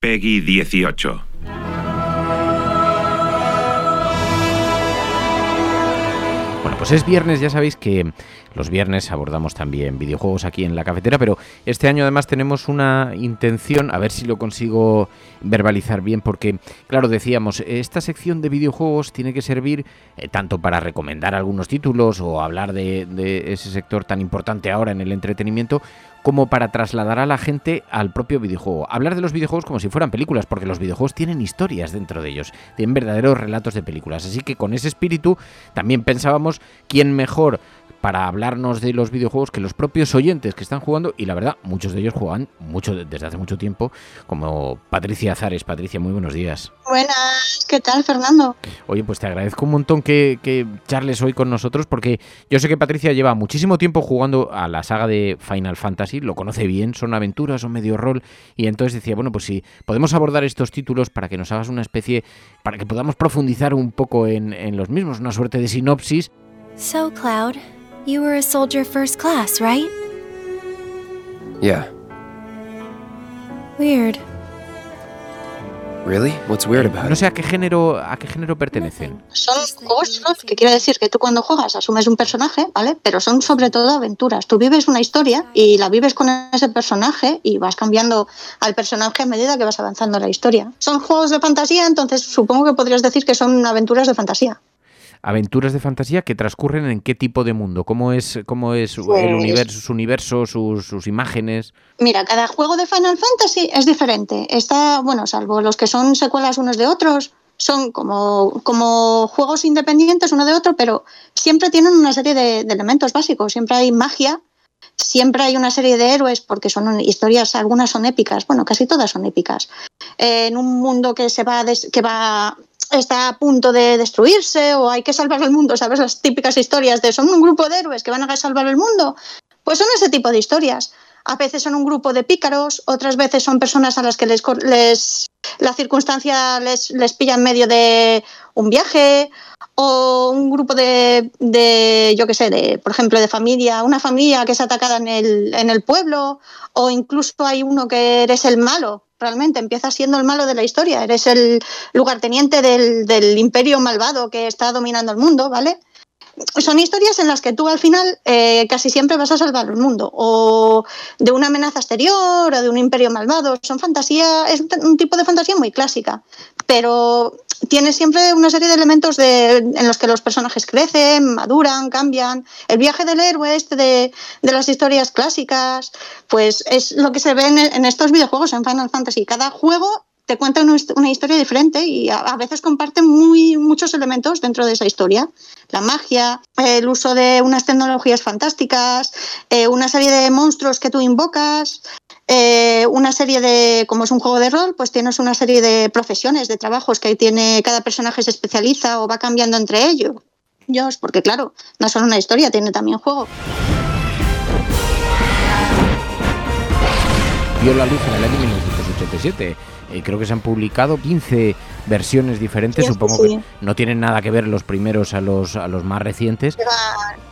Peggy 18. Bueno, pues es viernes, ya sabéis que los viernes abordamos también videojuegos aquí en la cafetera, pero este año además tenemos una intención, a ver si lo consigo verbalizar bien, porque, claro, decíamos, esta sección de videojuegos tiene que servir eh, tanto para recomendar algunos títulos o hablar de, de ese sector tan importante ahora en el entretenimiento, como para trasladar a la gente al propio videojuego. Hablar de los videojuegos como si fueran películas, porque los videojuegos tienen historias dentro de ellos, tienen verdaderos relatos de películas. Así que con ese espíritu también pensábamos quién mejor para hablarnos de los videojuegos que los propios oyentes que están jugando y la verdad muchos de ellos juegan mucho desde hace mucho tiempo como Patricia Azares. Patricia, muy buenos días. Buenas, ¿qué tal Fernando? Oye, pues te agradezco un montón que, que charles hoy con nosotros porque yo sé que Patricia lleva muchísimo tiempo jugando a la saga de Final Fantasy, lo conoce bien, son aventuras, son medio rol y entonces decía, bueno, pues si podemos abordar estos títulos para que nos hagas una especie, para que podamos profundizar un poco en, en los mismos, una suerte de sinopsis. So, Cloud, you were a soldier first class, right? Yeah. Weird. No it? sé a qué género, a qué género pertenecen. Son juegos rol, que quiere decir que tú cuando juegas asumes un personaje, ¿vale? Pero son sobre todo aventuras. Tú vives una historia y la vives con ese personaje y vas cambiando al personaje a medida que vas avanzando en la historia. Son juegos de fantasía, entonces supongo que podrías decir que son aventuras de fantasía. Aventuras de fantasía que transcurren en qué tipo de mundo, cómo es, cómo es el Pues- universo, su universo, sus, sus imágenes. Mira, cada juego de Final Fantasy es diferente. Está, bueno, salvo los que son secuelas unos de otros, son como, como juegos independientes uno de otro, pero siempre tienen una serie de, de elementos básicos. Siempre hay magia, siempre hay una serie de héroes, porque son historias, algunas son épicas, bueno, casi todas son épicas. Eh, en un mundo que se va, a des- que va está a punto de destruirse o hay que salvar el mundo, ¿sabes? Las típicas historias de son un grupo de héroes que van a salvar el mundo. Pues son ese tipo de historias. A veces son un grupo de pícaros, otras veces son personas a las que les, les la circunstancia les, les pilla en medio de un viaje o un grupo de, de yo qué sé, de, por ejemplo, de familia, una familia que es atacada en el, en el pueblo o incluso hay uno que eres el malo, realmente empiezas siendo el malo de la historia, eres el lugarteniente del, del imperio malvado que está dominando el mundo, ¿vale? Son historias en las que tú al final eh, casi siempre vas a salvar el mundo, o de una amenaza exterior, o de un imperio malvado. Son fantasía, es un, tipo de fantasía muy clásica, pero tiene siempre una serie de elementos de, en los que los personajes crecen, maduran, cambian. El viaje del héroe este de, de las historias clásicas, pues es lo que se ve en estos videojuegos, en Final Fantasy. Cada juego te cuenta una, hist- una historia diferente y a, veces comparten muy, muchos elementos dentro de esa historia. La magia, el uso de unas tecnologías fantásticas, eh, una serie de monstruos que tú invocas, eh, una serie de, como es un juego de rol, pues tienes una serie de profesiones, de trabajos que tiene, cada personaje se especializa o va cambiando entre ellos. Porque claro, no solo una historia, tiene también juego. Vio la luz en el año 1987. Eh, creo que se han publicado 15 versiones diferentes. Sí, Supongo sí. que no tienen nada que ver los primeros a los, a los más recientes. Nada,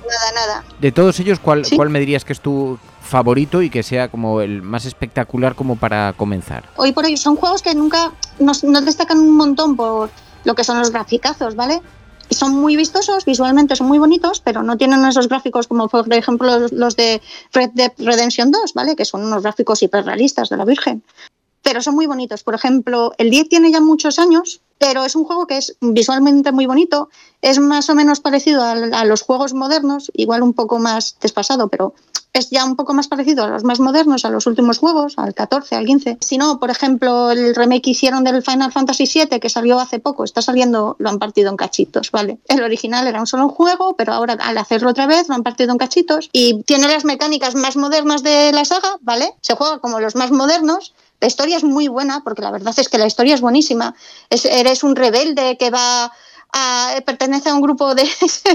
nada, nada. De todos ellos, ¿cuál, Sí. ¿cuál me dirías que es tu favorito y que sea como el más espectacular como para comenzar? Hoy por hoy son juegos que nunca nos, nos destacan un montón por lo que son los graficazos, ¿vale? Y son muy vistosos, visualmente son muy bonitos, pero no tienen esos gráficos como por ejemplo los, los de Red Dead Redemption 2, ¿vale? Que son unos gráficos hiperrealistas de la Virgen. Pero son muy bonitos. Por ejemplo, el 10 tiene ya muchos años, pero es un juego que es visualmente muy bonito, es más o menos parecido a, a los juegos modernos, igual un poco más despasado, pero es ya un poco más parecido a los más modernos, a los últimos juegos, al 14, al 15. Si no, por ejemplo, el remake que hicieron del Final Fantasy VII, que salió hace poco, está saliendo, lo han partido en cachitos, ¿vale? El original era un solo juego, pero ahora al hacerlo otra vez lo han partido en cachitos y tiene las mecánicas más modernas de la saga, ¿vale? Se juega como los más modernos, la historia es muy buena, porque la verdad es que la historia es buenísima. Es, eres un rebelde que va a, pertenece a un grupo de...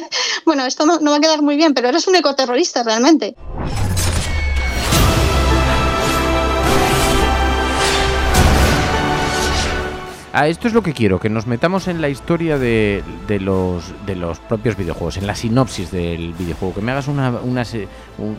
bueno, esto no, no va a quedar muy bien, pero eres un ecoterrorista realmente. A esto es lo que quiero, que nos metamos en la historia de, los, de los propios videojuegos, en la sinopsis del videojuego, que me hagas una, una,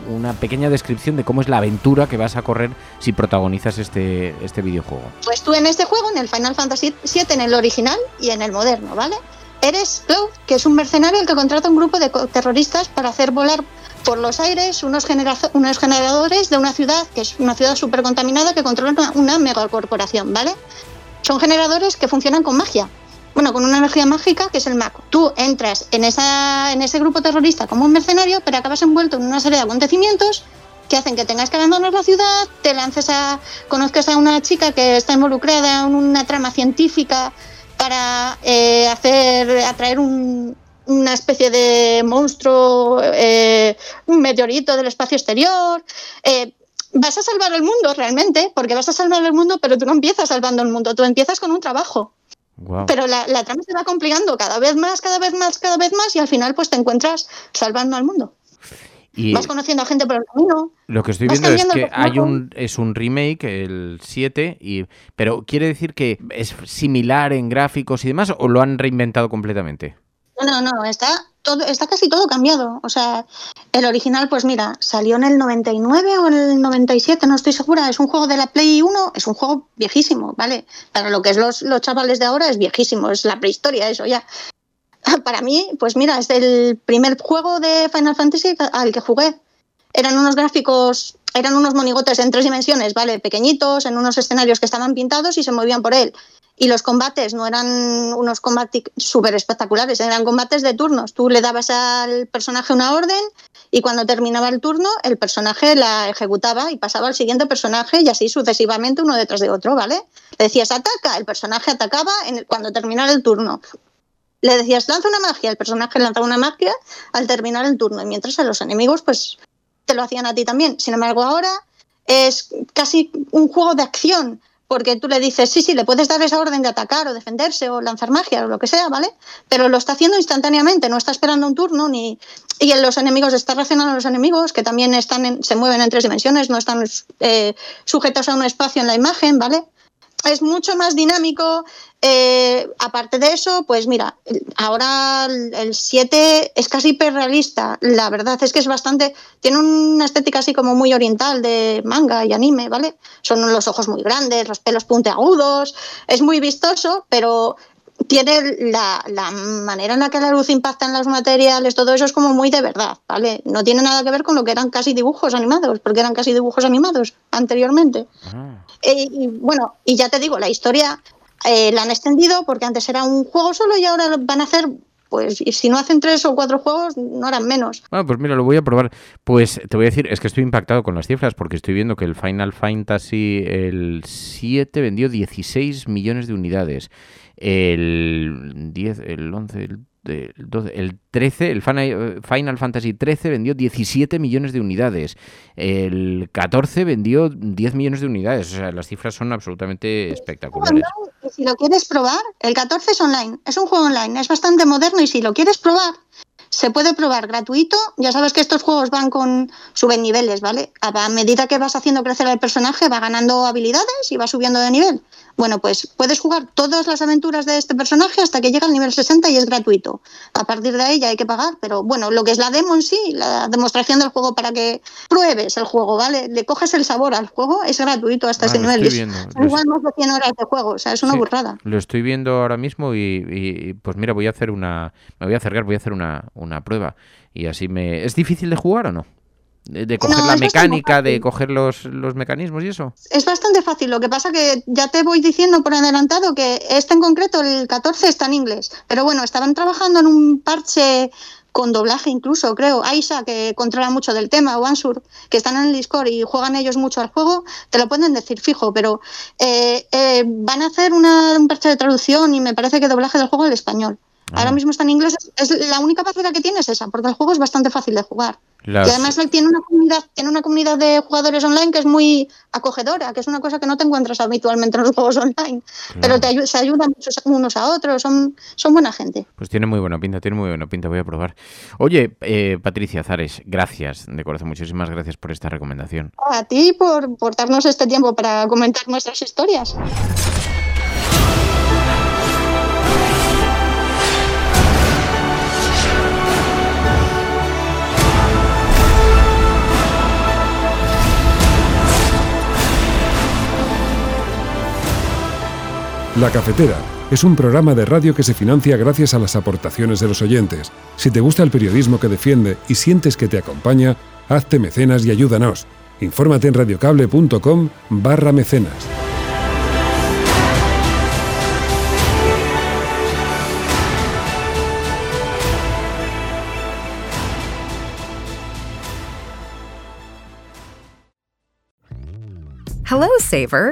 una pequeña descripción de cómo es la aventura que vas a correr si protagonizas este, este videojuego. Pues tú en este juego, en el Final Fantasy VII, en el original y en el moderno, ¿vale? Eres Cloud, que es un mercenario el que contrata un grupo de terroristas para hacer volar por los aires unos, unos generadores de una ciudad, que es una ciudad súper contaminada que controla una, una megacorporación, ¿vale? Son generadores que funcionan con magia. Bueno, con una energía mágica que es el Mako. Tú entras en, esa, en ese grupo terrorista como un mercenario, pero acabas envuelto en una serie de acontecimientos que hacen que tengas que abandonar la ciudad, te lances a. conozcas a una chica que está involucrada en una trama científica para eh, hacer. atraer un- una especie de monstruo, eh, un meteorito del espacio exterior. eh, vas a salvar el mundo realmente, porque vas a salvar el mundo, pero tú no empiezas salvando el mundo, tú empiezas con un trabajo. Pero la, la trama se va complicando cada vez más, cada vez más, cada vez más, y al final pues te encuentras salvando al mundo. Y Vas conociendo a gente por el camino. lo que estoy viendo es que hay un es un remake, el 7, y, pero quiere decir que es similar en gráficos y demás, o lo han reinventado completamente. No, no, no, está, está casi todo cambiado. O sea, el original, pues mira, salió en el 99 o en el 97, no estoy segura. Es un juego de la Play 1, es un juego viejísimo, ¿vale? Para lo que es los, los chavales de ahora es viejísimo, es la prehistoria, eso ya. Para mí, pues mira, es el primer juego de Final Fantasy al que jugué. Eran unos gráficos, eran unos monigotes en tres dimensiones, ¿vale? Pequeñitos, en unos escenarios que estaban pintados y se movían por él. Y los combates no eran unos combates súper espectaculares, eran combates de turnos. Tú le dabas al personaje una orden y cuando terminaba el turno, el personaje la ejecutaba y pasaba al siguiente personaje y así sucesivamente uno detrás de otro, ¿vale? Le decías ataca, el personaje atacaba en cuando terminara el turno. Le decías lanza una magia, el personaje lanzaba una magia al terminar el turno y mientras a los enemigos pues te lo hacían a ti también. Sin embargo, ahora es casi un juego de acción, porque tú le dices, sí, sí, le puedes dar esa orden de atacar o defenderse o lanzar magia o lo que sea, ¿vale? Pero lo está haciendo instantáneamente, no está esperando un turno ni... Y en los enemigos está reaccionando a los enemigos, que también están en- se mueven en tres dimensiones, no están eh, sujetos a un espacio en la imagen, ¿vale? Es mucho más dinámico. eh, aparte de eso, pues mira, ahora el el 7 es casi hiperrealista. La verdad es que es bastante. Tiene una estética así como muy oriental de manga y anime, ¿vale? Son los ojos muy grandes, los pelos puntiagudos. Es muy vistoso, pero tiene la, la manera en la que la luz impacta en los materiales, todo eso es como muy de verdad, ¿vale? No tiene nada que ver con lo que eran casi dibujos animados, porque eran casi dibujos animados anteriormente. Eh, y bueno, y ya te digo, la historia eh, la han extendido porque antes era un juego solo y ahora van a hacer, pues, y si no hacen tres o cuatro juegos, no harán menos. Bueno, pues mira, lo voy a probar. Pues te voy a decir, es que estoy impactado con las cifras porque estoy viendo que el Final Fantasy el 7 vendió 16 millones de unidades. El 10, el 11, el, el 12, el 13, el eh, Final Fantasy 13 vendió 17 millones de unidades. El 14 vendió 10 millones de unidades. O sea, las cifras son absolutamente espectaculares. Si lo quieres probar, el 14 es online, es un juego online, es bastante moderno y si lo quieres probar, se puede probar gratuito. Ya sabes que estos juegos van con suben niveles, ¿vale? A a medida que vas haciendo crecer al personaje, va ganando habilidades y va subiendo de nivel. Bueno, pues puedes jugar todas las aventuras de este personaje hasta que llega al nivel 60 y es gratuito. A partir de ahí ya hay que pagar, pero bueno, lo que es la demo en sí, la demostración del juego para que pruebes el juego, ¿vale? Le coges el sabor al juego, es gratuito hasta Ah, ese nivel. Son igual más de 100 horas de juego, o sea, es una Sí, burrada. Lo estoy viendo ahora mismo y, y- y, pues mira, voy a hacer una, me voy a acercar, voy a hacer una, una prueba y así me, ¿es difícil de jugar o no? De, de coger No, la mecánica, de coger los, los mecanismos y eso. Es bastante fácil, lo que pasa que ya te voy diciendo por adelantado que este en concreto, el 14, está en inglés. Pero bueno, estaban trabajando en un parche con doblaje incluso, creo. Aisa, que controla mucho del tema, o Ansur, que están en el Discord y juegan ellos mucho al juego, te lo pueden decir fijo, pero eh, eh, van a hacer una, un parche de traducción y me parece que doblaje del juego al español. Ahora mismo está en inglés, es la única barrera que tiene es esa, porque el juego es bastante fácil de jugar. Las- Y además tiene una comunidad, tiene una comunidad de jugadores online que es muy acogedora, que es una cosa que no te encuentras habitualmente en los juegos online. Pero te ayu- se ayudan muchos unos a otros, son, son buena gente. Pues tiene muy buena pinta, tiene muy buena pinta, voy a probar. Oye, eh, Patricia Zares, gracias, de corazón, muchísimas gracias por esta recomendación. A ti por, por darnos este tiempo para comentar nuestras historias. La Cafetera es un programa de radio que se financia gracias a las aportaciones de los oyentes. Si te gusta el periodismo que defiende y sientes que te acompaña, hazte mecenas y ayúdanos. Infórmate en radiocable.com barra mecenas. Hello, Saver.